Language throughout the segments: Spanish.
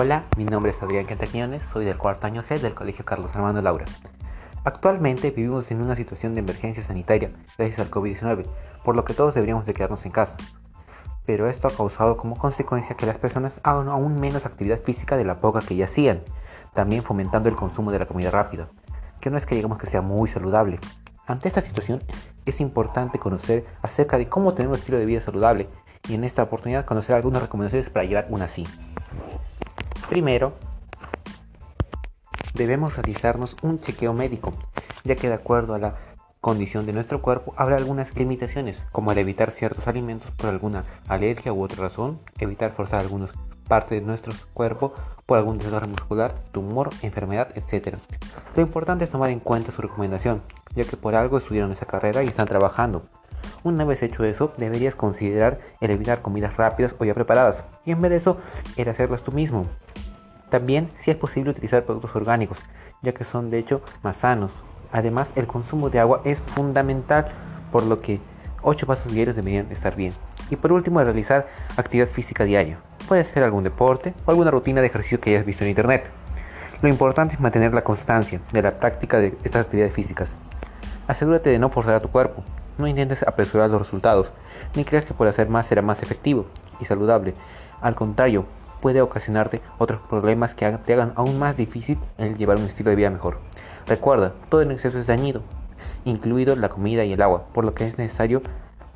Hola, mi nombre es Adrián Quintañones, soy del cuarto año C del Colegio Carlos Armando Laura. Actualmente vivimos en una situación de emergencia sanitaria gracias al COVID-19, por lo que todos deberíamos de quedarnos en casa. Pero esto ha causado como consecuencia que las personas hagan aún menos actividad física de la poca que ya hacían, también fomentando el consumo de la comida rápida, que no es que digamos que sea muy saludable. Ante esta situación es importante conocer acerca de cómo tener un estilo de vida saludable y en esta oportunidad conocer algunas recomendaciones para llevar una así. Primero, debemos realizarnos un chequeo médico, ya que de acuerdo a la condición de nuestro cuerpo habrá algunas limitaciones, como el evitar ciertos alimentos por alguna alergia u otra razón, evitar forzar algunas partes de nuestro cuerpo por algún desorden muscular, tumor, enfermedad, etc. Lo importante es tomar en cuenta su recomendación, ya que por algo estudiaron esa carrera y están trabajando. Una vez hecho eso, deberías considerar el evitar comidas rápidas o ya preparadas, y en vez de eso, el hacerlas tú mismo. También, si es posible, utilizar productos orgánicos, ya que son de hecho más sanos. Además, el consumo de agua es fundamental, por lo que 8 vasos diarios deberían estar bien. Y por último, realizar actividad física diaria. Puede ser algún deporte o alguna rutina de ejercicio que hayas visto en internet. Lo importante es mantener la constancia de la práctica de estas actividades físicas. Asegúrate de no forzar a tu cuerpo. No intentes apresurar los resultados, ni creas que por hacer más será más efectivo y saludable. Al contrario, puede ocasionarte otros problemas que te hagan aún más difícil el llevar un estilo de vida mejor. Recuerda, todo en exceso es dañino, incluido la comida y el agua, por lo que es necesario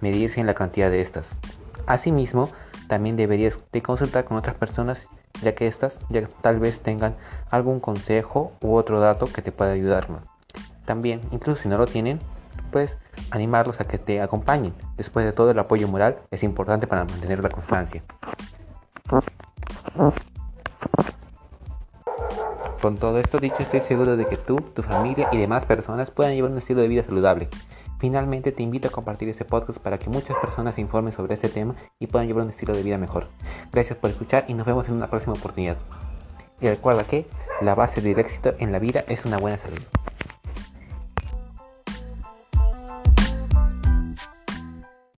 medirse en la cantidad de estas. Asimismo, también deberías de consultar con otras personas ya que estas ya tal vez tengan algún consejo u otro dato que te pueda ayudar. También, incluso si no lo tienen, puedes animarlos a que te acompañen. Después de todo, el apoyo moral es importante para mantener la constancia. Con todo esto dicho, estoy seguro de que tú, tu familia y demás personas puedan llevar un estilo de vida saludable. Finalmente te invito a compartir este podcast para que muchas personas se informen sobre este tema y puedan llevar un estilo de vida mejor. Gracias por escuchar y nos vemos en una próxima oportunidad. Y recuerda que la base del éxito en la vida es una buena salud.